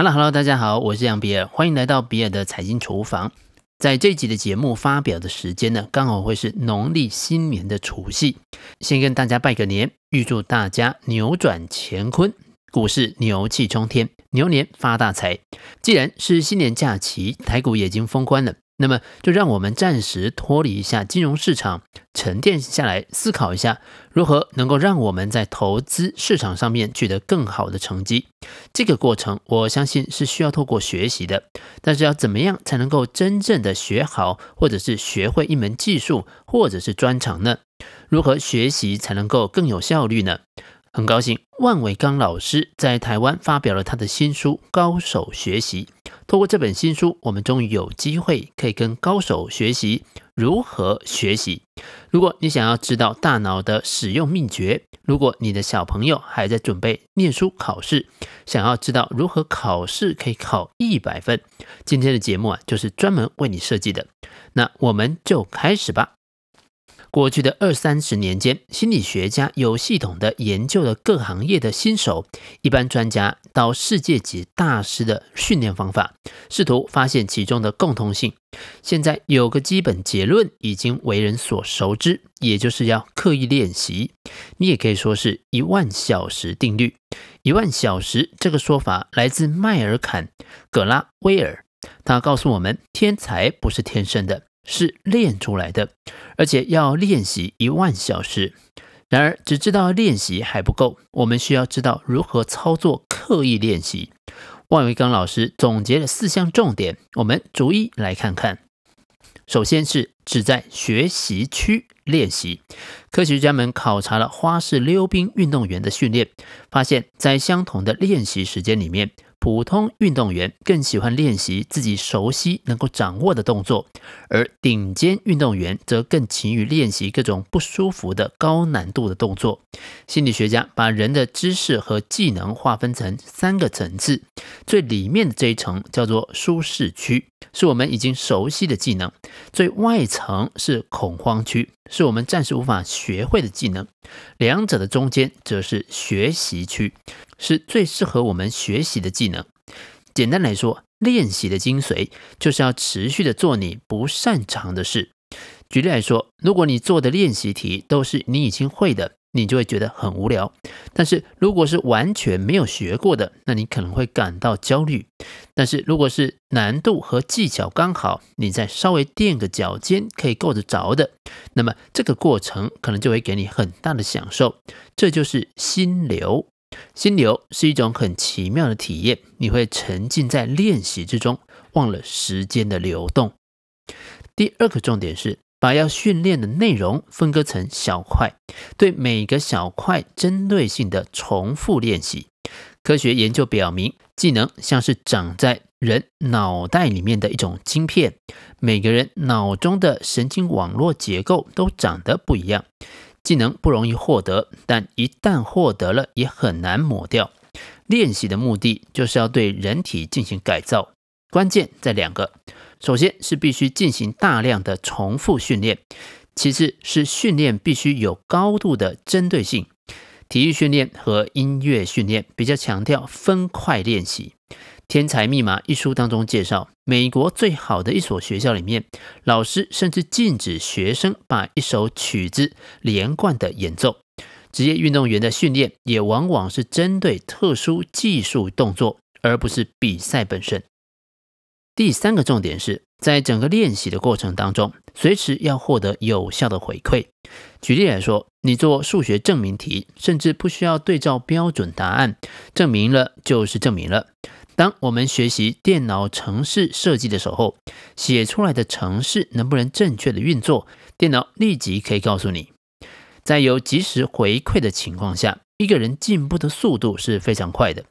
好了，Hello，大家好，我是杨比尔，欢迎来到比尔的财经厨房。在这集的节目发表的时间呢，刚好会是农历新年的除夕。先跟大家拜个年，预祝大家扭转乾坤，股市牛气冲天，牛年发大财。既然是新年假期，台股已经封关了。那么，就让我们暂时脱离一下金融市场，沉淀下来思考一下，如何能够让我们在投资市场上面取得更好的成绩。这个过程，我相信是需要透过学习的。但是，要怎么样才能够真正的学好，或者是学会一门技术，或者是专长呢？如何学习才能够更有效率呢？很高兴，万维钢老师在台湾发表了他的新书《高手学习》。透过这本新书，我们终于有机会可以跟高手学习如何学习。如果你想要知道大脑的使用秘诀，如果你的小朋友还在准备念书考试，想要知道如何考试可以考一百分，今天的节目啊，就是专门为你设计的。那我们就开始吧。过去的二三十年间，心理学家有系统地研究了各行业的新手、一般专家到世界级大师的训练方法，试图发现其中的共通性。现在有个基本结论已经为人所熟知，也就是要刻意练习。你也可以说是一万小时定律。一万小时这个说法来自迈尔坎·葛拉威尔，他告诉我们：天才不是天生的。是练出来的，而且要练习一万小时。然而，只知道练习还不够，我们需要知道如何操作刻意练习。万维钢老师总结了四项重点，我们逐一来看看。首先是只在学习区练习。科学家们考察了花式溜冰运动员的训练，发现，在相同的练习时间里面。普通运动员更喜欢练习自己熟悉、能够掌握的动作，而顶尖运动员则更勤于练习各种不舒服的高难度的动作。心理学家把人的知识和技能划分成三个层次，最里面的这一层叫做舒适区，是我们已经熟悉的技能；最外层是恐慌区，是我们暂时无法学会的技能；两者的中间则是学习区。是最适合我们学习的技能。简单来说，练习的精髓就是要持续的做你不擅长的事。举例来说，如果你做的练习题都是你已经会的，你就会觉得很无聊。但是如果是完全没有学过的，那你可能会感到焦虑。但是如果是难度和技巧刚好，你再稍微垫个脚尖可以够得着的，那么这个过程可能就会给你很大的享受。这就是心流。心流是一种很奇妙的体验，你会沉浸在练习之中，忘了时间的流动。第二个重点是把要训练的内容分割成小块，对每个小块针对性的重复练习。科学研究表明，技能像是长在人脑袋里面的一种晶片，每个人脑中的神经网络结构都长得不一样。技能不容易获得，但一旦获得了，也很难抹掉。练习的目的就是要对人体进行改造，关键在两个：首先是必须进行大量的重复训练，其次是训练必须有高度的针对性。体育训练和音乐训练比较强调分块练习。《天才密码》一书当中介绍，美国最好的一所学校里面，老师甚至禁止学生把一首曲子连贯的演奏。职业运动员的训练也往往是针对特殊技术动作，而不是比赛本身。第三个重点是在整个练习的过程当中，随时要获得有效的回馈。举例来说，你做数学证明题，甚至不需要对照标准答案，证明了就是证明了。当我们学习电脑程式设计的时候，写出来的程式能不能正确的运作，电脑立即可以告诉你。在有及时回馈的情况下，一个人进步的速度是非常快的。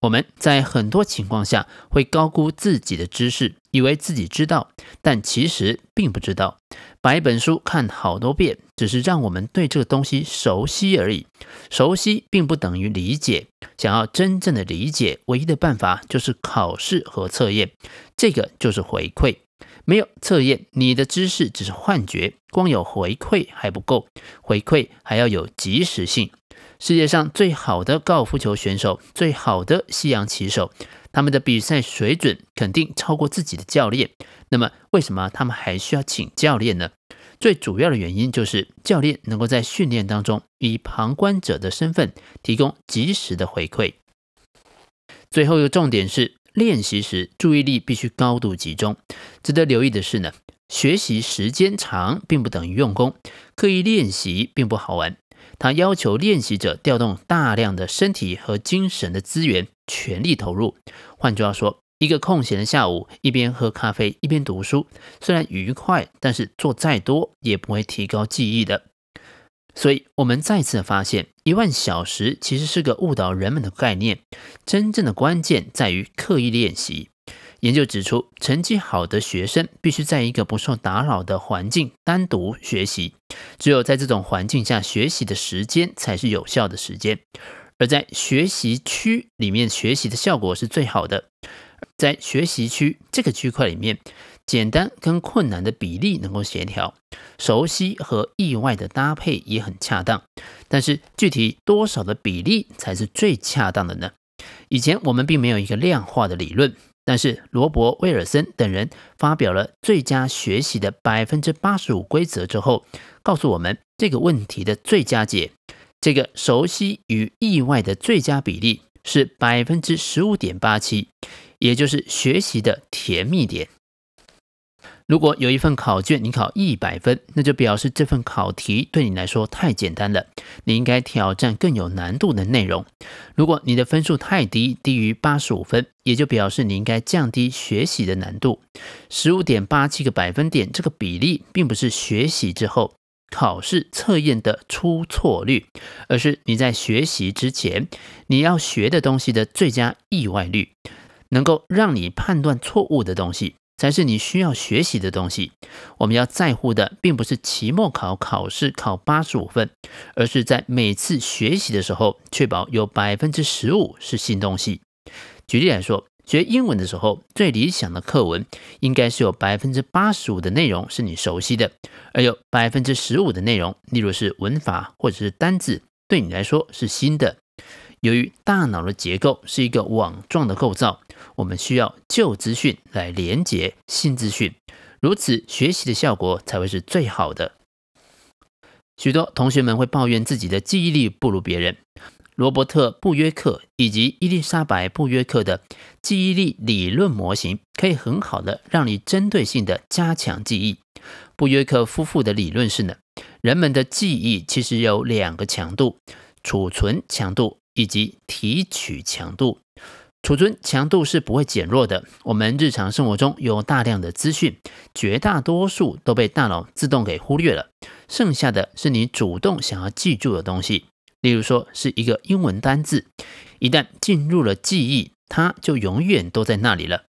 我们在很多情况下会高估自己的知识，以为自己知道，但其实并不知道。把一本书看好多遍，只是让我们对这个东西熟悉而已。熟悉并不等于理解。想要真正的理解，唯一的办法就是考试和测验。这个就是回馈。没有测验，你的知识只是幻觉。光有回馈还不够，回馈还要有及时性。世界上最好的高尔夫球选手，最好的西洋棋手，他们的比赛水准肯定超过自己的教练。那么，为什么他们还需要请教练呢？最主要的原因就是教练能够在训练当中以旁观者的身份提供及时的回馈。最后一个重点是，练习时注意力必须高度集中。值得留意的是呢，学习时间长并不等于用功，刻意练习并不好玩。它要求练习者调动大量的身体和精神的资源，全力投入。换句话说，一个空闲的下午，一边喝咖啡一边读书，虽然愉快，但是做再多也不会提高记忆的。所以，我们再次发现，一万小时其实是个误导人们的概念。真正的关键在于刻意练习。研究指出，成绩好的学生必须在一个不受打扰的环境单独学习，只有在这种环境下学习的时间才是有效的时间。而在学习区里面学习的效果是最好的。在学习区这个区块里面，简单跟困难的比例能够协调，熟悉和意外的搭配也很恰当。但是具体多少的比例才是最恰当的呢？以前我们并没有一个量化的理论，但是罗伯·威尔森等人发表了最佳学习的百分之八十五规则之后，告诉我们这个问题的最佳解：这个熟悉与意外的最佳比例是百分之十五点八七。也就是学习的甜蜜点。如果有一份考卷你考一百分，那就表示这份考题对你来说太简单了，你应该挑战更有难度的内容。如果你的分数太低，低于八十五分，也就表示你应该降低学习的难度。十五点八七个百分点这个比例，并不是学习之后考试测验的出错率，而是你在学习之前你要学的东西的最佳意外率。能够让你判断错误的东西，才是你需要学习的东西。我们要在乎的，并不是期末考考试考八十五分，而是在每次学习的时候，确保有百分之十五是新东西。举例来说，学英文的时候，最理想的课文应该是有百分之八十五的内容是你熟悉的，而有百分之十五的内容，例如是文法或者是单字，对你来说是新的。由于大脑的结构是一个网状的构造，我们需要旧资讯来连接新资讯，如此学习的效果才会是最好的。许多同学们会抱怨自己的记忆力不如别人。罗伯特·布约克以及伊丽莎白·布约克的记忆力理论模型可以很好的让你针对性的加强记忆。布约克夫妇的理论是呢，人们的记忆其实有两个强度：储存强度。以及提取强度，储存强度是不会减弱的。我们日常生活中有大量的资讯，绝大多数都被大脑自动给忽略了，剩下的是你主动想要记住的东西。例如说，是一个英文单字，一旦进入了记忆，它就永远都在那里了。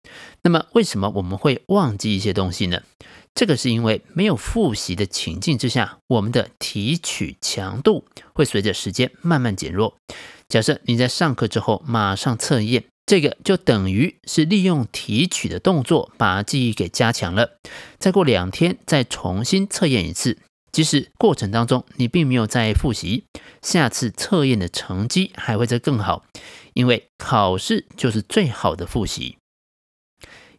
那么，为什么我们会忘记一些东西呢？这个是因为没有复习的情境之下，我们的提取强度会随着时间慢慢减弱。假设你在上课之后马上测验，这个就等于是利用提取的动作把记忆给加强了。再过两天再重新测验一次，即使过程当中你并没有再复习，下次测验的成绩还会再更好，因为考试就是最好的复习。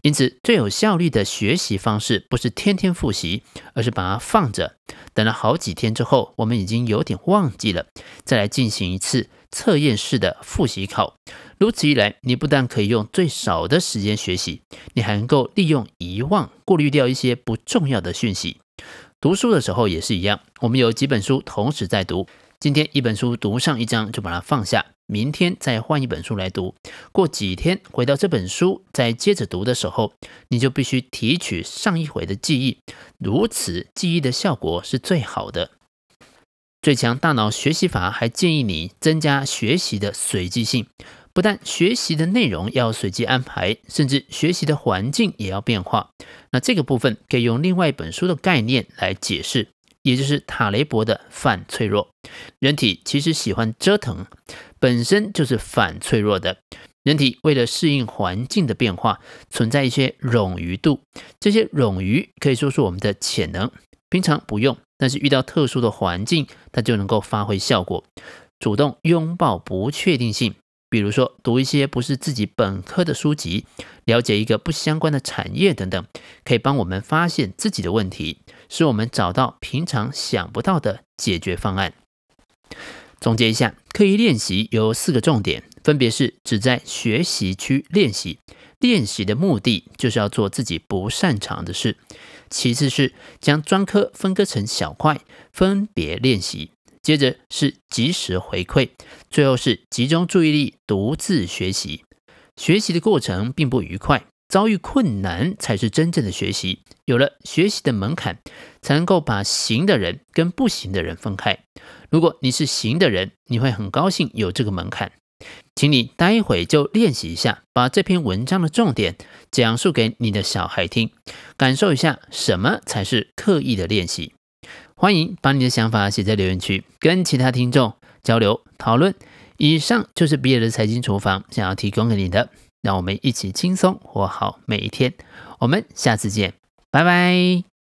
因此，最有效率的学习方式不是天天复习，而是把它放着，等了好几天之后，我们已经有点忘记了，再来进行一次测验式的复习考。如此一来，你不但可以用最少的时间学习，你还能够利用遗忘过滤掉一些不重要的讯息。读书的时候也是一样，我们有几本书同时在读，今天一本书读上一章就把它放下。明天再换一本书来读，过几天回到这本书再接着读的时候，你就必须提取上一回的记忆，如此记忆的效果是最好的。最强大脑学习法还建议你增加学习的随机性，不但学习的内容要随机安排，甚至学习的环境也要变化。那这个部分可以用另外一本书的概念来解释。也就是塔雷伯的反脆弱，人体其实喜欢折腾，本身就是反脆弱的。人体为了适应环境的变化，存在一些冗余度，这些冗余可以说是我们的潜能，平常不用，但是遇到特殊的环境，它就能够发挥效果。主动拥抱不确定性，比如说读一些不是自己本科的书籍，了解一个不相关的产业等等，可以帮我们发现自己的问题，使我们找到平常想不到的解决方案。总结一下，刻意练习有四个重点，分别是只在学习区练习，练习的目的就是要做自己不擅长的事；其次是将专科分割成小块，分别练习；接着是及时回馈；最后是集中注意力独自学习。学习的过程并不愉快，遭遇困难才是真正的学习。有了学习的门槛，才能够把行的人跟不行的人分开。如果你是行的人，你会很高兴有这个门槛。请你待会就练习一下，把这篇文章的重点讲述给你的小孩听，感受一下什么才是刻意的练习。欢迎把你的想法写在留言区，跟其他听众交流讨论。以上就是比尔的财经厨房想要提供给你的，让我们一起轻松活好每一天。我们下次见，拜拜。